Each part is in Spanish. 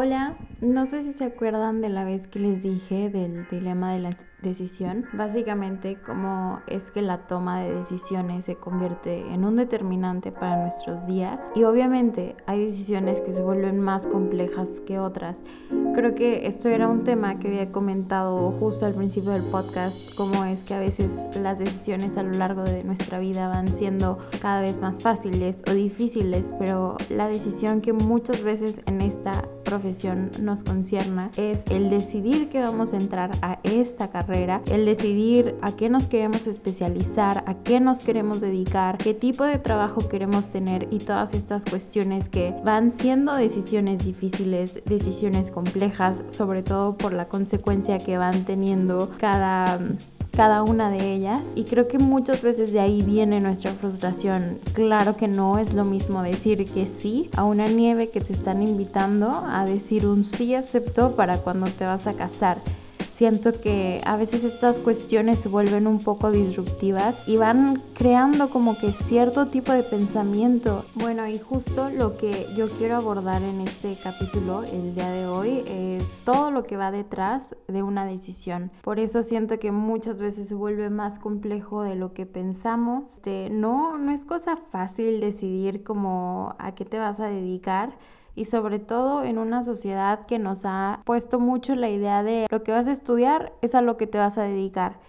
Hola, no sé si se acuerdan de la vez que les dije del dilema de la decisión. Básicamente, cómo es que la toma de decisiones se convierte en un determinante para nuestros días. Y obviamente hay decisiones que se vuelven más complejas que otras. Creo que esto era un tema que había comentado justo al principio del podcast, cómo es que a veces las decisiones a lo largo de nuestra vida van siendo cada vez más fáciles o difíciles, pero la decisión que muchas veces en esta profesión nos concierna es el decidir que vamos a entrar a esta carrera, el decidir a qué nos queremos especializar, a qué nos queremos dedicar, qué tipo de trabajo queremos tener y todas estas cuestiones que van siendo decisiones difíciles, decisiones complejas, sobre todo por la consecuencia que van teniendo cada cada una de ellas y creo que muchas veces de ahí viene nuestra frustración. Claro que no es lo mismo decir que sí a una nieve que te están invitando a decir un sí acepto para cuando te vas a casar siento que a veces estas cuestiones se vuelven un poco disruptivas y van creando como que cierto tipo de pensamiento. Bueno, y justo lo que yo quiero abordar en este capítulo el día de hoy es todo lo que va detrás de una decisión. Por eso siento que muchas veces se vuelve más complejo de lo que pensamos. no, no es cosa fácil decidir como a qué te vas a dedicar y sobre todo en una sociedad que nos ha puesto mucho la idea de lo que vas a estudiar es a lo que te vas a dedicar.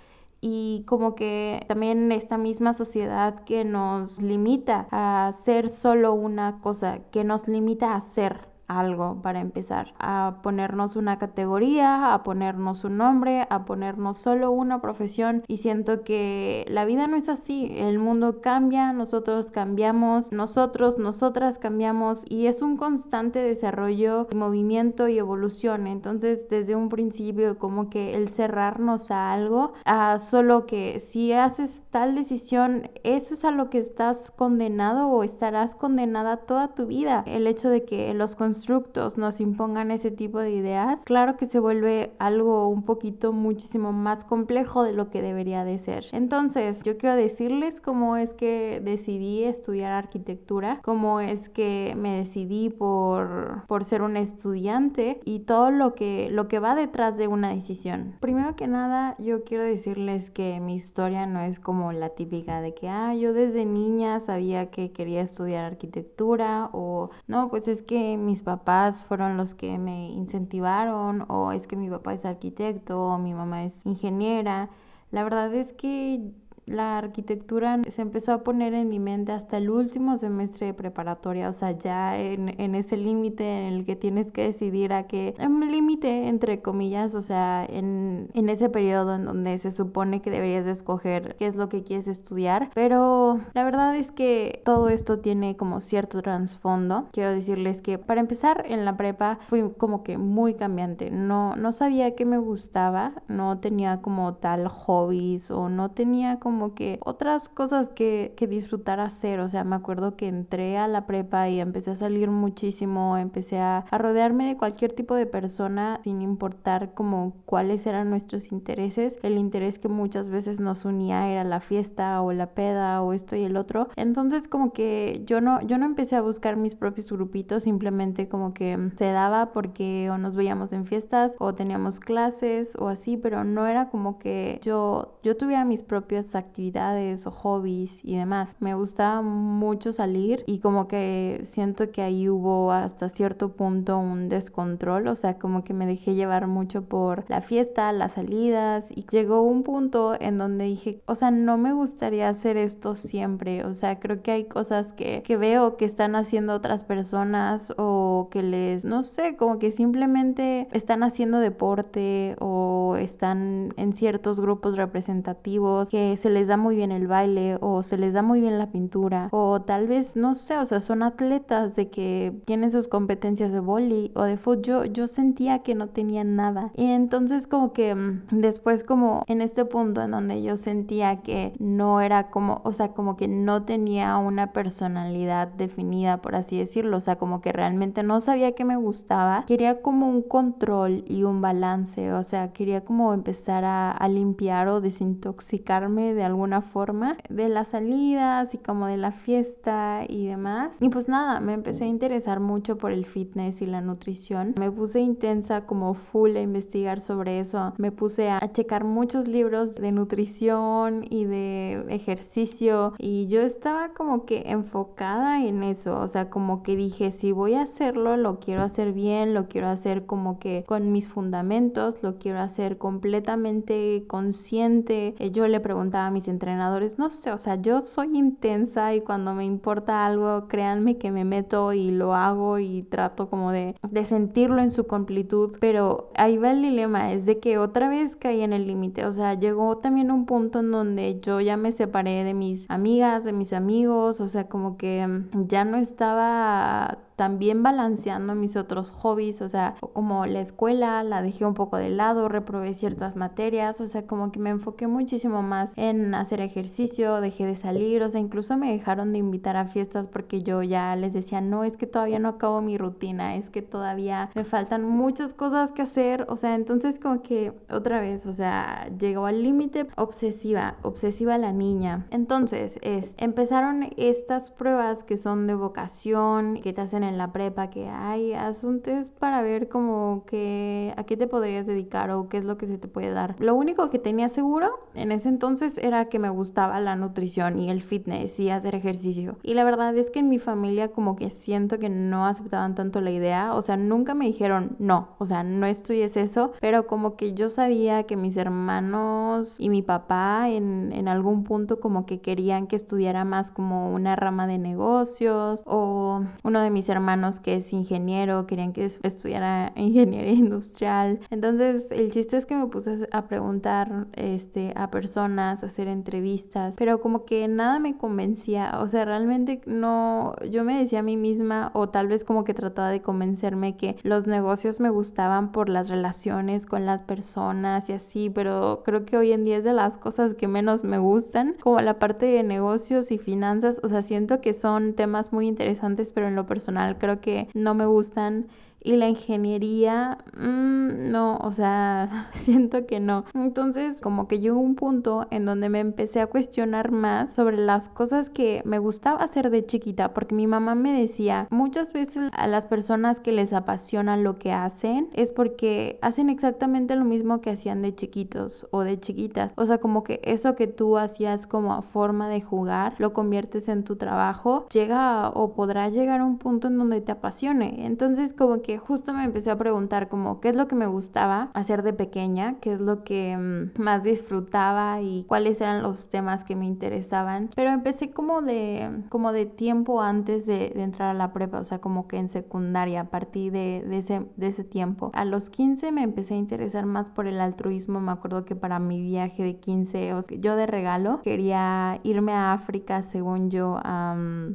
Y como que también esta misma sociedad que nos limita a ser solo una cosa, que nos limita a ser algo para empezar, a ponernos una categoría, a ponernos un nombre, a ponernos solo una profesión. Y siento que la vida no es así, el mundo cambia, nosotros cambiamos, nosotros, nosotras cambiamos y es un constante desarrollo, movimiento y evolución, entonces desde un principio como que el cerrarnos a algo, a solo que si haces tal decisión, eso es a lo que estás condenado o estarás condenada toda tu vida, el hecho de que los constructos nos impongan ese tipo de ideas, claro que se vuelve algo un poquito muchísimo más complejo de lo que debería de ser. Entonces, yo quiero decirles cómo es que decidí estudiar arquitectura, cómo es que me decidí por, por ser un estudiante y todo lo que, lo que va detrás de una decisión. Primero que nada, yo quiero decirles que mi historia no es como la típica de que, ah, yo desde niña sabía que quería estudiar arquitectura o no, pues es que mis papás fueron los que me incentivaron o es que mi papá es arquitecto o mi mamá es ingeniera. La verdad es que la arquitectura se empezó a poner en mi mente hasta el último semestre de preparatoria, o sea, ya en, ese límite en el que tienes que decidir a qué, límite entre comillas, o sea, en, en ese periodo en donde se supone que deberías de escoger qué es lo que quieres estudiar, pero la verdad es que todo esto tiene como cierto trasfondo. Quiero decirles que para empezar en la prepa fui como que muy cambiante, no, no sabía qué me gustaba, no tenía como tal hobbies o no tenía como como que otras cosas que, que disfrutar hacer. O sea, me acuerdo que entré a la prepa y empecé a salir muchísimo, empecé a, a rodearme de cualquier tipo de persona sin importar como cuáles eran nuestros intereses. El interés que muchas veces nos unía era la fiesta o la peda o esto y el otro. Entonces como que yo no, yo no empecé a buscar mis propios grupitos, simplemente como que se daba porque o nos veíamos en fiestas o teníamos clases o así, pero no era como que yo, yo tuviera mis propias actividades actividades o hobbies y demás. Me gustaba mucho salir y como que siento que ahí hubo hasta cierto punto un descontrol, o sea, como que me dejé llevar mucho por la fiesta, las salidas y llegó un punto en donde dije, o sea, no me gustaría hacer esto siempre, o sea, creo que hay cosas que, que veo que están haciendo otras personas o que les, no sé, como que simplemente están haciendo deporte o están en ciertos grupos representativos que se les da muy bien el baile o se les da muy bien la pintura o tal vez, no sé, o sea, son atletas de que tienen sus competencias de boli o de fútbol. Yo, yo sentía que no tenía nada. Y entonces como que mm, después como en este punto en donde yo sentía que no era como, o sea, como que no tenía una personalidad definida, por así decirlo, o sea, como que realmente no sabía que me gustaba, quería como un control y un balance, o sea, quería como empezar a, a limpiar o desintoxicarme de alguna forma de las salidas y como de la fiesta y demás. Y pues nada, me empecé a interesar mucho por el fitness y la nutrición. Me puse intensa como full a investigar sobre eso. Me puse a checar muchos libros de nutrición y de ejercicio y yo estaba como que enfocada en eso, o sea, como que dije, si voy a hacerlo, lo quiero hacer bien, lo quiero hacer como que con mis fundamentos, lo quiero hacer completamente consciente. Eh, yo le preguntaba a mis entrenadores, no sé, o sea, yo soy intensa y cuando me importa algo, créanme que me meto y lo hago y trato como de, de sentirlo en su completud, pero ahí va el dilema, es de que otra vez caí en el límite, o sea, llegó también un punto en donde yo ya me separé de mis amigas, de mis amigos, o sea, como que ya no estaba también balanceando mis otros hobbies, o sea, como la escuela, la dejé un poco de lado, reprobé ciertas materias, o sea, como que me enfoqué muchísimo más en hacer ejercicio, dejé de salir, o sea, incluso me dejaron de invitar a fiestas porque yo ya les decía, no, es que todavía no acabo mi rutina, es que todavía me faltan muchas cosas que hacer, o sea, entonces como que otra vez, o sea, llegó al límite obsesiva, obsesiva la niña. Entonces, es, empezaron estas pruebas que son de vocación, que te hacen en la prepa que, hay haz un test para ver como que a qué te podrías dedicar o qué es lo que se te puede dar. Lo único que tenía seguro en ese entonces era que me gustaba la nutrición y el fitness y hacer ejercicio. Y la verdad es que en mi familia como que siento que no aceptaban tanto la idea, o sea, nunca me dijeron no, o sea, no estudies eso, pero como que yo sabía que mis hermanos y mi papá en, en algún punto como que querían que estudiara más como una rama de negocios o uno de mis hermanos hermanos que es ingeniero, querían que estudiara ingeniería industrial. Entonces, el chiste es que me puse a preguntar este, a personas, a hacer entrevistas, pero como que nada me convencía. O sea, realmente no, yo me decía a mí misma, o tal vez como que trataba de convencerme que los negocios me gustaban por las relaciones con las personas y así, pero creo que hoy en día es de las cosas que menos me gustan, como la parte de negocios y finanzas. O sea, siento que son temas muy interesantes, pero en lo personal creo que no me gustan y la ingeniería, mm, no, o sea, siento que no. Entonces, como que llegó un punto en donde me empecé a cuestionar más sobre las cosas que me gustaba hacer de chiquita, porque mi mamá me decía, muchas veces a las personas que les apasiona lo que hacen es porque hacen exactamente lo mismo que hacían de chiquitos o de chiquitas. O sea, como que eso que tú hacías como forma de jugar, lo conviertes en tu trabajo, llega o podrá llegar a un punto en donde te apasione. Entonces, como que justo me empecé a preguntar como qué es lo que me gustaba hacer de pequeña, qué es lo que mm, más disfrutaba y cuáles eran los temas que me interesaban. Pero empecé como de, como de tiempo antes de, entrar a la prepa, o sea, como que en secundaria, a partir de, de, ese, de ese tiempo. A los 15 me empecé a interesar más por el altruismo. Me acuerdo que para mi viaje de 15, o yo de regalo quería irme a África, según yo,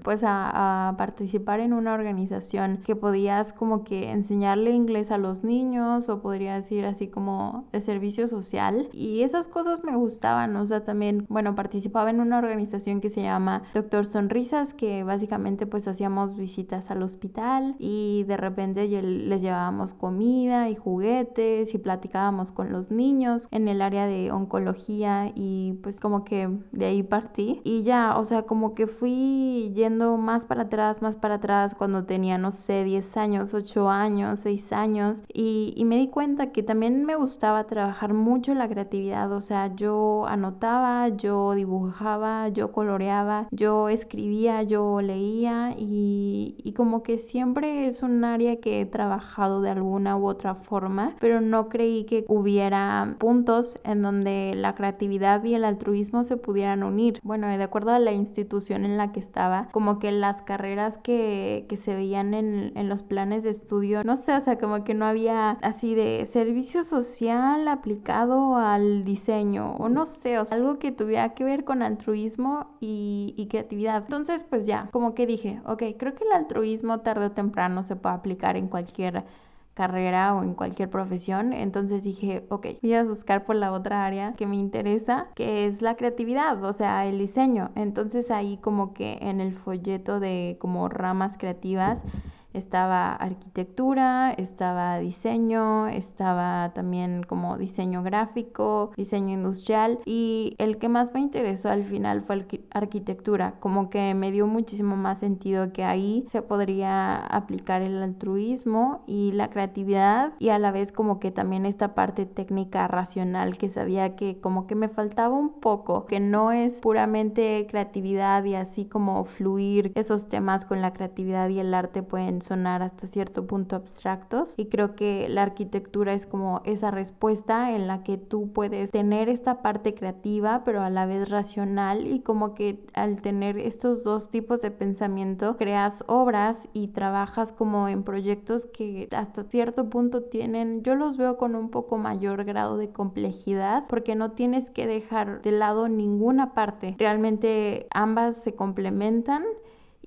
pues a, a participar en una organización que podías como que enseñarle inglés a los niños o podría decir así como de servicio social. Y esas cosas me gustaban, o sea, también, bueno, participaba en una organización que se llama Doctor Sonrisas que básicamente pues hacíamos visitas al hospital y de repente les llevábamos comida y juguetes y platicábamos con los niños en el área de oncología y pues como que de ahí partí. Y ya, o sea, como que fui yendo más para atrás, más para atrás cuando tenía, no sé, 10 años, 8 años años, seis años, y, me di cuenta que también me gustaba trabajar mucho la creatividad, o sea, yo anotaba, yo dibujaba, yo coloreaba, yo escribía, yo leía y, y como que siempre es un área que he trabajado de alguna u otra forma, pero no creí que hubiera puntos en donde la creatividad y el altruismo se pudieran unir. Bueno, de acuerdo a la institución en la que estaba, como que las carreras que, que se veían en, en los planes de estudio no sé, o sea, como que no había así de servicio social aplicado al diseño, o no sé, o sea, algo que tuviera que ver con altruismo y, y creatividad. Entonces, pues ya, como que dije, ok, creo que el altruismo tarde o temprano se puede aplicar en cualquier carrera o en cualquier profesión. Entonces dije, ok, voy a buscar por la otra área que me interesa, que es la creatividad, o sea, el diseño. Entonces ahí como que en el folleto de como ramas creativas Estaba arquitectura, estaba diseño, estaba también como diseño gráfico, diseño industrial y el que más me interesó al final fue arquitectura, como que me dio muchísimo más sentido que ahí se podría aplicar el altruismo y la creatividad y a la vez como que también esta parte técnica racional que sabía que como que me faltaba un poco, que no es puramente creatividad y así como fluir esos temas con la creatividad y el arte pueden sonar hasta cierto punto abstractos y creo que la arquitectura es como esa respuesta en la que tú puedes tener esta parte creativa pero a la vez racional y como que al tener estos dos tipos de pensamiento creas obras y trabajas como en proyectos que hasta cierto punto tienen, yo los veo con un poco mayor grado de complejidad porque no tienes que dejar de lado ninguna parte. Realmente ambas se complementan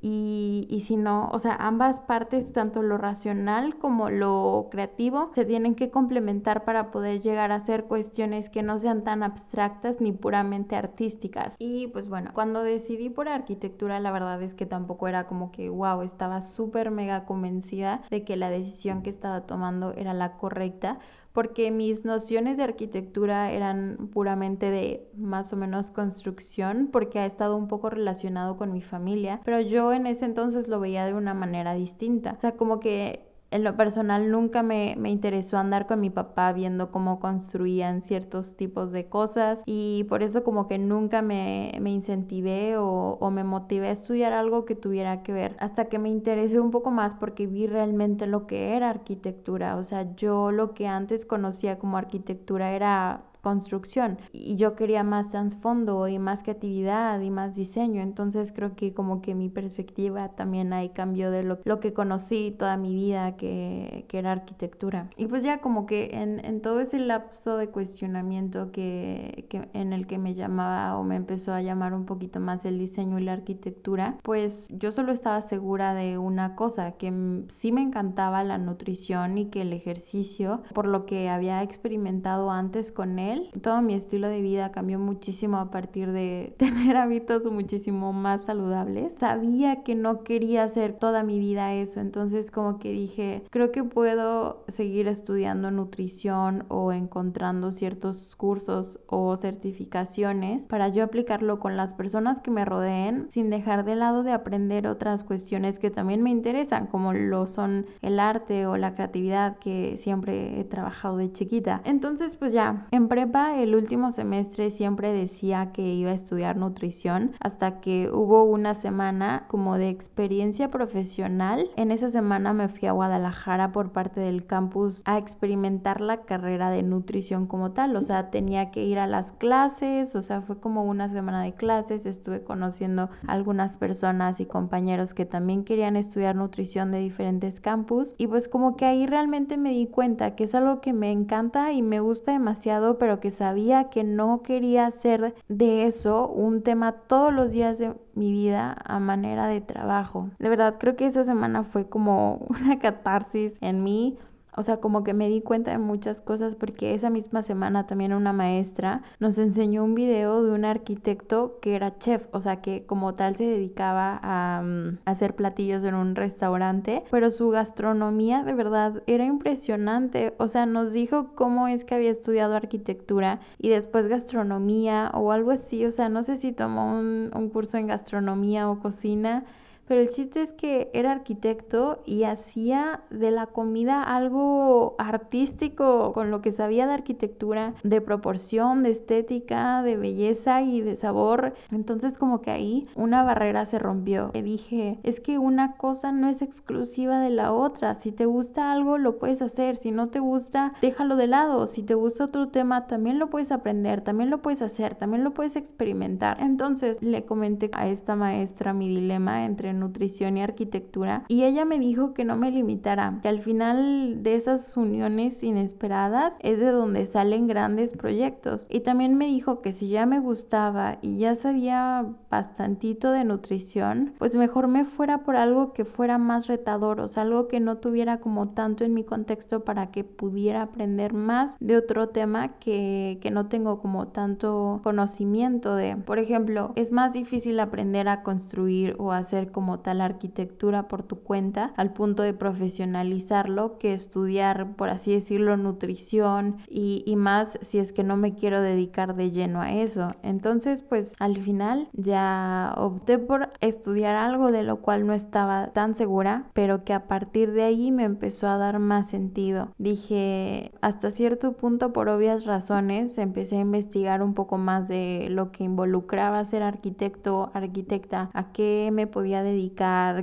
y, y, si no, o sea, ambas partes, tanto lo racional como lo creativo, se tienen que complementar para poder llegar a hacer cuestiones que no sean tan abstractas ni puramente artísticas. Y pues bueno, cuando decidí por arquitectura, la verdad es que tampoco era como que, wow, estaba súper mega convencida de que la decisión que estaba tomando era la correcta porque mis nociones de arquitectura eran puramente de más o menos construcción, porque ha estado un poco relacionado con mi familia, pero yo en ese entonces lo veía de una manera distinta. O sea, como que en lo personal nunca me, me, interesó andar con mi papá viendo cómo construían ciertos tipos de cosas y por eso como que nunca me, me incentivé o, o, me motivé a estudiar algo que tuviera que ver hasta que me interesé un poco más porque vi realmente lo que era arquitectura. O sea yo lo que antes conocía como arquitectura era construcción y yo quería más trasfondo y más creatividad y más diseño. Entonces creo que como que mi perspectiva también ahí cambió de lo, lo que conocí toda mi vida que, que, era arquitectura. Y pues ya como que en, en todo ese lapso de cuestionamiento que, que, en el que me llamaba o me empezó a llamar un poquito más el diseño y la arquitectura pues yo solo estaba segura de una cosa que sí me encantaba la nutrición y que el ejercicio por lo que había experimentado antes con él todo mi estilo de vida cambió muchísimo a partir de tener hábitos muchísimo más saludables. Sabía que no quería hacer toda mi vida eso, entonces como que dije, creo que puedo seguir estudiando nutrición o encontrando ciertos cursos o certificaciones para yo aplicarlo con las personas que me rodeen sin dejar de lado de aprender otras cuestiones que también me interesan, como lo son el arte o la creatividad que siempre he trabajado de chiquita. Entonces pues ya, en el último semestre siempre decía que iba a estudiar nutrición hasta que hubo una semana como de experiencia profesional. En esa semana me fui a Guadalajara por parte del campus a experimentar la carrera de nutrición como tal. O sea, tenía que ir a las clases, o sea, fue como una semana de clases. Estuve conociendo algunas personas y compañeros que también querían estudiar nutrición de diferentes campus y pues como que ahí realmente me di cuenta que es algo que me encanta y me gusta demasiado, pero que sabía que no quería hacer de eso un tema todos los días de mi vida a manera de trabajo. De verdad, creo que esa semana fue como una catarsis en mí o sea, como que me di cuenta de muchas cosas porque esa misma semana también una maestra nos enseñó un video de un arquitecto que era chef, o sea, que como tal se dedicaba a, mm, hacer platillos en un restaurante, pero su gastronomía de verdad era impresionante. O sea, nos dijo cómo es que había estudiado arquitectura y después gastronomía o algo así. O sea, no sé si tomó un, un curso en gastronomía o cocina pero el chiste es que era arquitecto y hacía de la comida algo artístico, con lo que sabía de arquitectura, de proporción, de estética, de belleza y de sabor. Entonces como que ahí una barrera se rompió. Le dije, es que una cosa no es exclusiva de la otra. Si te gusta algo, lo puedes hacer. Si no te gusta, déjalo de lado. Si te gusta otro tema, también lo puedes aprender, también lo puedes hacer, también lo puedes experimentar. Entonces le comenté a esta maestra mi dilema entre nutrición y arquitectura y ella me dijo que no me limitara, que al final de esas uniones inesperadas es de donde salen grandes proyectos y también me dijo que si ya me gustaba y ya sabía bastantito de nutrición, pues mejor me fuera por algo que fuera más retador, o sea, algo que no tuviera como tanto en mi contexto para que pudiera aprender más de otro tema que, que no tengo como tanto conocimiento de. Por ejemplo, es más difícil aprender a construir o hacer como tal arquitectura por tu cuenta al punto de profesionalizarlo que estudiar, por así decirlo, nutrición y, y más si es que no me quiero dedicar de lleno a eso. Entonces, pues al final ya opté por estudiar algo de lo cual no estaba tan segura, pero que a partir de ahí me empezó a dar más sentido. Dije, hasta cierto punto, por obvias razones, empecé a investigar un poco más de lo que involucraba ser arquitecto, arquitecta, a qué me podía dedicar,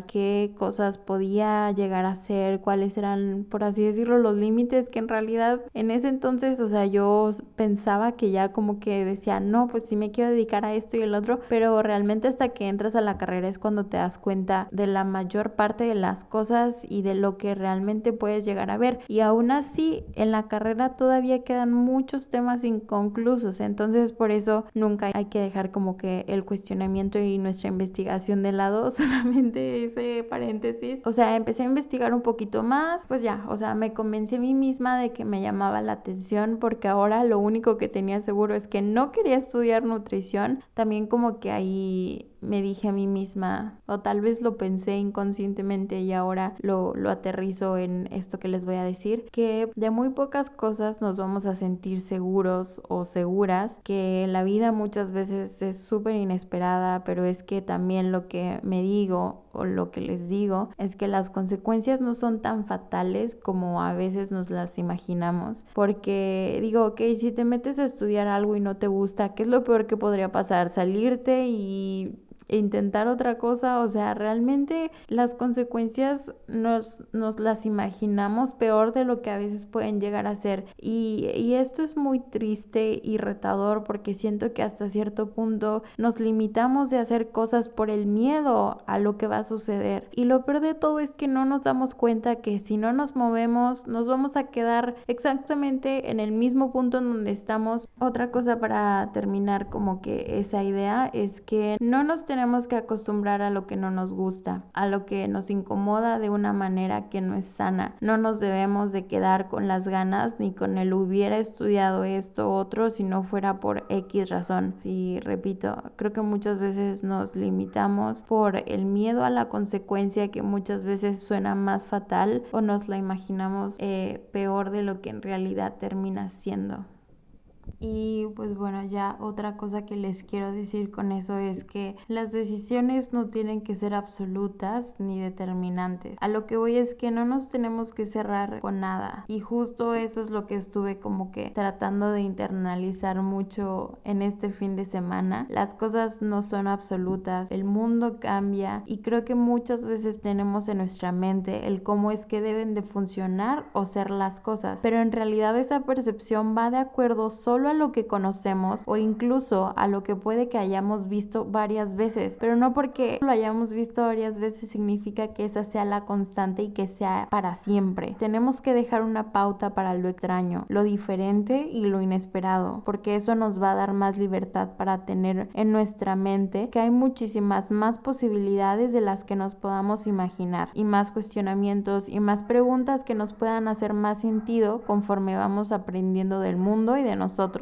qué cosas podía llegar a hacer, cuáles eran, por así decirlo, los límites que en realidad en ese entonces, o sea, yo pensaba que ya como que decía, no, pues sí me quiero dedicar a esto y el otro, pero realmente hasta que entras a la carrera es cuando te das cuenta de la mayor parte de las cosas y de lo que realmente puedes llegar a ver. Y aún así, en la carrera todavía quedan muchos temas inconclusos, entonces por eso nunca hay que dejar como que el cuestionamiento y nuestra investigación de lado, ese paréntesis. O sea, empecé a investigar un poquito más, pues ya, o sea, me convencí a mí misma de que me llamaba la atención porque ahora lo único que tenía seguro es que no quería estudiar nutrición. También como que ahí me dije a mí misma, o tal vez lo pensé inconscientemente y ahora lo, lo aterrizo en esto que les voy a decir, que de muy pocas cosas nos vamos a sentir seguros o seguras, que la vida muchas veces es súper inesperada, pero es que también lo que me digo o lo que les digo es que las consecuencias no son tan fatales como a veces nos las imaginamos, porque digo, ok, si te metes a estudiar algo y no te gusta, ¿qué es lo peor que podría pasar? Salirte y intentar otra cosa, o sea, realmente las consecuencias nos, nos las imaginamos peor de lo que a veces pueden llegar a ser. Y, y esto es muy triste y retador porque siento que hasta cierto punto nos limitamos de hacer cosas por el miedo a lo que va a suceder. Y lo peor de todo es que no nos damos cuenta que si no nos movemos, nos vamos a quedar exactamente en el mismo punto en donde estamos. Otra cosa para terminar como que esa idea es que no nos tenemos que acostumbrar a lo que no nos gusta, a lo que nos incomoda de una manera que no es sana. No nos debemos de quedar con las ganas ni con el hubiera estudiado esto otro si no fuera por X razón. Y repito, creo que muchas veces nos limitamos por el miedo a la consecuencia que muchas veces suena más fatal o nos la imaginamos eh, peor de lo que en realidad termina siendo. Y pues bueno, ya otra cosa que les quiero decir con eso es que las decisiones no tienen que ser absolutas ni determinantes. A lo que voy es que no nos tenemos que cerrar con nada. Y justo eso es lo que estuve como que tratando de internalizar mucho en este fin de semana. Las cosas no son absolutas, el mundo cambia y creo que muchas veces tenemos en nuestra mente el cómo es que deben de funcionar o ser las cosas. Pero en realidad esa percepción va de acuerdo solo solo lo que conocemos o incluso a lo que puede que hayamos visto varias veces, pero no porque lo hayamos visto varias veces significa que esa sea la constante y que sea para siempre. Tenemos que dejar una pauta para lo extraño, lo diferente y lo inesperado, porque eso nos va a dar más libertad para tener en nuestra mente que hay muchísimas más posibilidades de las que nos podamos imaginar y más cuestionamientos y más preguntas que nos puedan hacer más sentido conforme vamos aprendiendo del mundo y de nosotros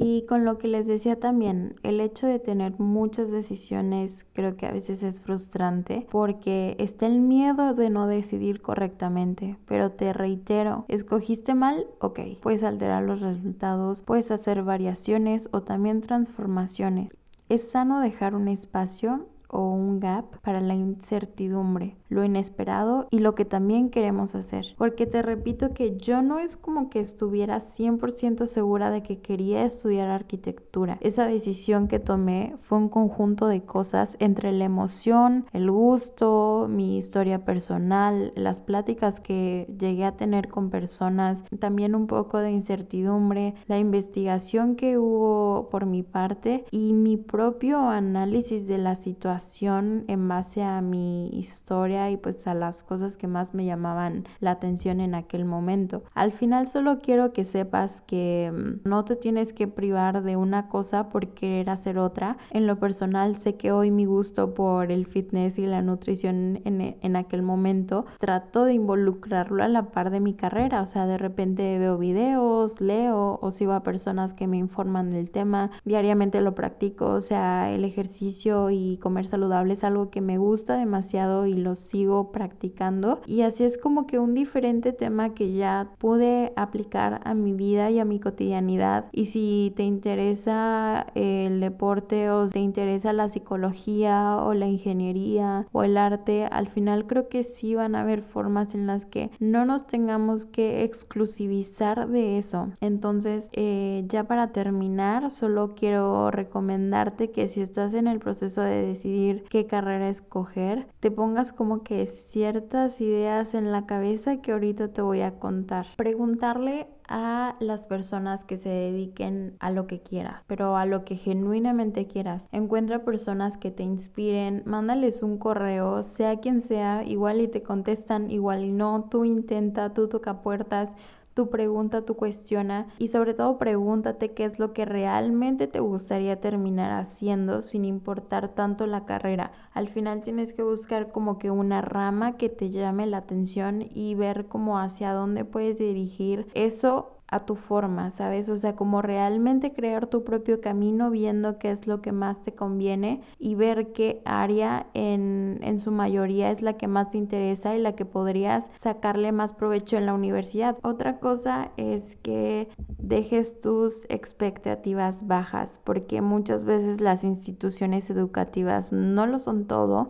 y con lo que les decía también, el hecho de tener muchas decisiones creo que a veces es frustrante porque está el miedo de no decidir correctamente, pero te reitero, escogiste mal, ok, puedes alterar los resultados, puedes hacer variaciones o también transformaciones. Es sano dejar un espacio o un gap para la incertidumbre, lo inesperado y lo que también queremos hacer. Porque te repito que yo no es como que estuviera 100% segura de que quería estudiar arquitectura. Esa decisión que tomé fue un conjunto de cosas entre la emoción, el gusto, mi historia personal, las pláticas que llegué a tener con personas, también un poco de incertidumbre, la investigación que hubo por mi parte y mi propio análisis de la situación en base a mi historia y pues a las cosas que más me llamaban la atención en aquel momento. Al final solo quiero que sepas que mm, no te tienes que privar de una cosa por querer hacer otra. En lo personal sé que hoy mi gusto por el fitness y la nutrición en, en aquel momento trato de involucrarlo a la par de mi carrera, o sea, de repente veo videos, leo o sigo a personas que me informan del tema, diariamente lo practico, o sea, el ejercicio y comer saludable es algo que me gusta demasiado y lo sigo practicando y así es como que un diferente tema que ya pude aplicar a mi vida y a mi cotidianidad y si te interesa el deporte o te interesa la psicología o la ingeniería o el arte, al final creo que sí van a haber formas en las que no nos tengamos que exclusivizar de eso. Entonces, eh, ya para terminar, solo quiero recomendarte que si estás en el proceso de decidir qué carrera escoger, te pongas como que ciertas ideas en la cabeza que ahorita te voy a contar. Preguntarle a las personas que se dediquen a lo que quieras, pero a lo que genuinamente quieras. Encuentra personas que te inspiren, mándales un correo, sea quien sea, igual y te contestan, igual y no, tú intenta, tú toca puertas, tu pregunta, tu cuestiona y sobre todo pregúntate qué es lo que realmente te gustaría terminar haciendo sin importar tanto la carrera. Al final tienes que buscar como que una rama que te llame la atención y ver como hacia dónde puedes dirigir eso a tu forma, ¿sabes? O sea, como realmente crear tu propio camino viendo qué es lo que más te conviene y ver qué área en, en su mayoría es la que más te interesa y la que podrías sacarle más provecho en la universidad. Otra cosa es que dejes tus expectativas bajas porque muchas veces las instituciones educativas no lo son todo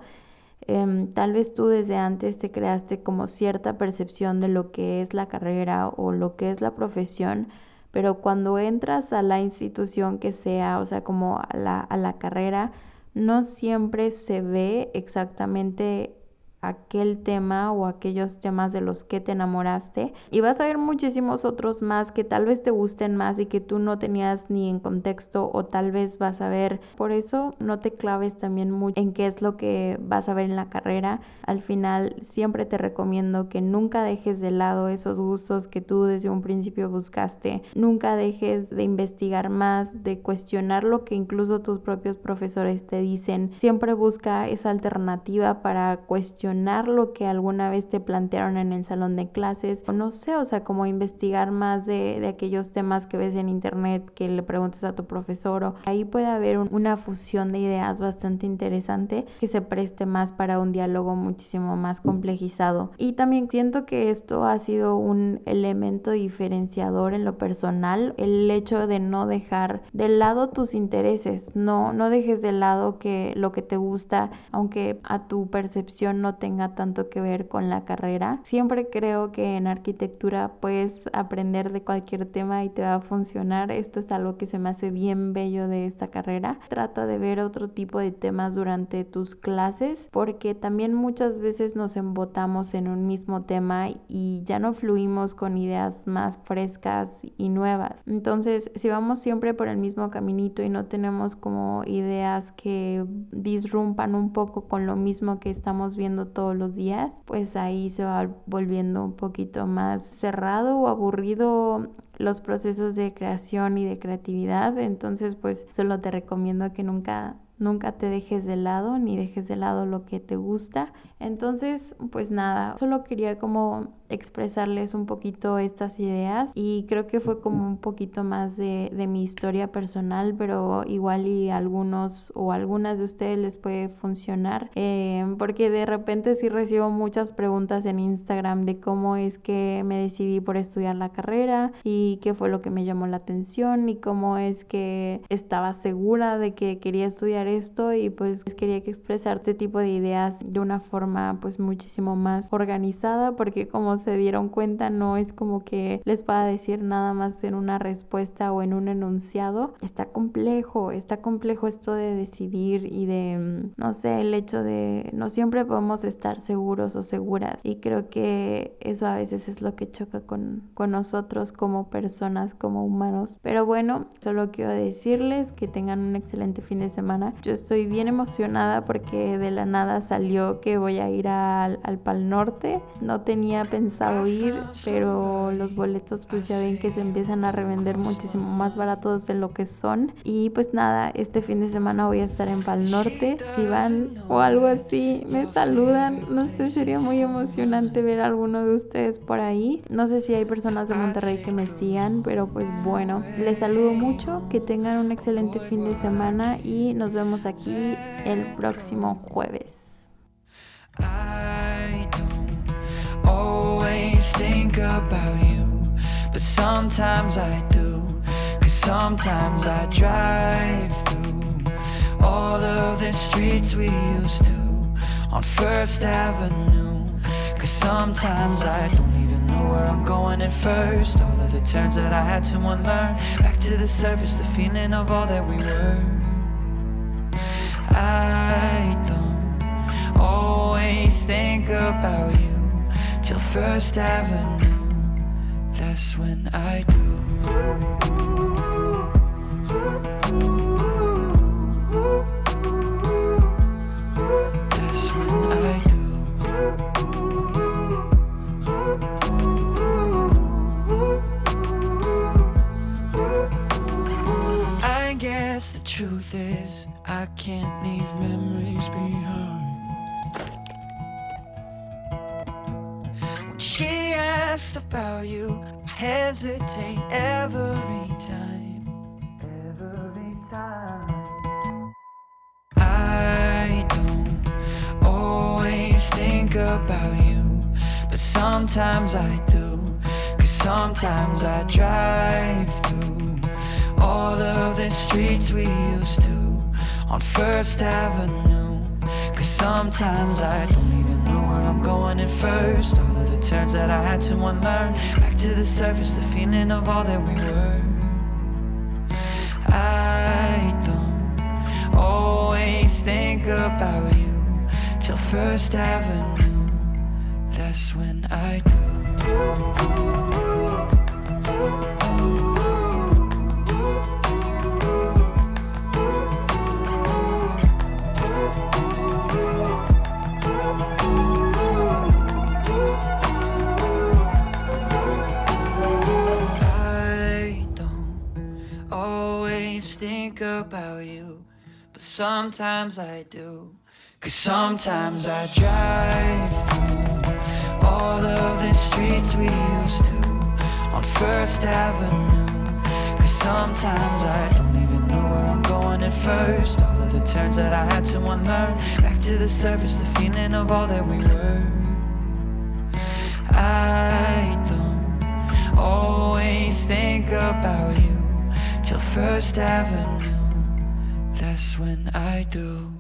Em, tal vez tú desde antes te creaste como cierta percepción de lo que es la carrera o lo que es la profesión, pero cuando entras a la institución que sea, o sea, como a la, a la carrera, no siempre se ve exactamente aquel tema o aquellos temas de los que te enamoraste. Y vas a ver muchísimos otros más que tal vez te gusten más y que tú no tenías ni en contexto o tal vez vas a ver. Por eso no te claves también mucho en qué es lo que vas a ver en la carrera. Al final siempre te recomiendo que nunca dejes de lado esos gustos que tú desde un principio buscaste. Nunca dejes de investigar más de cuestionar lo que incluso tus propios profesores te dicen. Siempre busca esa alternativa para cuestionar lo que alguna vez te plantearon en el salón de clases, o no sé, o sea, como investigar más de, de aquellos temas que ves en internet, que le preguntes a tu profesor, o ahí puede haber una fusión de ideas bastante interesante que se preste más para un diálogo muchísimo más complejizado. Y también siento que esto ha sido un elemento diferenciador en lo personal, el hecho de no dejar de lado tus intereses, no, no dejes de lado que lo que te gusta, aunque a tu percepción no tenga tanto que ver con la carrera. Siempre creo que en arquitectura puedes aprender de cualquier tema y te va a funcionar. Esto es algo que se me hace bien bello de esta carrera. Trata de ver otro tipo de temas durante tus clases porque también muchas veces nos embotamos en un mismo tema y ya no fluimos con ideas más frescas y nuevas. Entonces, si vamos siempre por el mismo caminito y no tenemos como ideas que disrumpan un poco con lo mismo que estamos viendo todos los días, pues ahí se va volviendo un poquito más cerrado o aburrido los procesos de creación y de creatividad. Entonces, pues solo te recomiendo que nunca nunca te dejes de lado ni dejes de lado lo que te gusta. Entonces, pues nada, solo quería como expresarles un poquito estas ideas y creo que fue como un poquito más de, de, mi historia personal, pero igual y algunos o algunas de ustedes les puede funcionar eh, porque de repente sí recibo muchas preguntas en Instagram de cómo es que me decidí por estudiar la carrera y qué fue lo que me llamó la atención y cómo es que estaba segura de que quería estudiar esto y pues quería que expresarte tipo de ideas de una forma pues muchísimo más organizada porque como se dieron cuenta, no es como que les pueda decir nada más en una respuesta o en un enunciado. Está complejo, está complejo esto de decidir y de, mm, no sé, el hecho de no siempre podemos estar seguros o seguras. Y creo que eso a veces es lo que choca con, con nosotros como personas, como humanos. Pero bueno, solo quiero decirles que tengan un excelente fin de semana. Yo estoy bien emocionada porque de la nada salió que voy a ir al, al Pal Norte. No tenía pensado ir, pero los boletos pues ya ven que se empiezan a revender muchísimo más baratos de lo que son. Y pues nada, este fin de semana voy a estar en Pal Norte. Si van o algo así, me saludan. No sé, sería muy emocionante ver a alguno de ustedes por ahí. No sé si hay personas de Monterrey que me sigan, pero pues bueno, les saludo mucho, que tengan un excelente fin de semana y nos vemos aquí el próximo jueves. Think about you, but sometimes I do. Cause sometimes I drive through all of the streets we used to on First Avenue. Cause sometimes I don't even know where I'm going at first. All of the turns that I had to unlearn. Back to the surface, the feeling of all that we were. I don't always think about you till First Avenue. That's when I do. That's when I do. I guess the truth is, I can't leave memories behind. About you, I hesitate every time. Every time. I don't always think about you, but sometimes I do. Cause sometimes I drive through all of the streets we used to on First Avenue. Cause sometimes I don't even know where I'm going at first. All of the turns that I had to unlearn. Back to the surface, the feeling of all that we were. I don't always think about you till First Avenue. That's when I do. Sometimes I do. Cause sometimes I drive through all of the streets we used to on First Avenue. Cause sometimes I don't even know where I'm going at first. All of the turns that I had to unlearn. Back to the surface, the feeling of all that we were. I don't always think about you till First Avenue. That's when I do.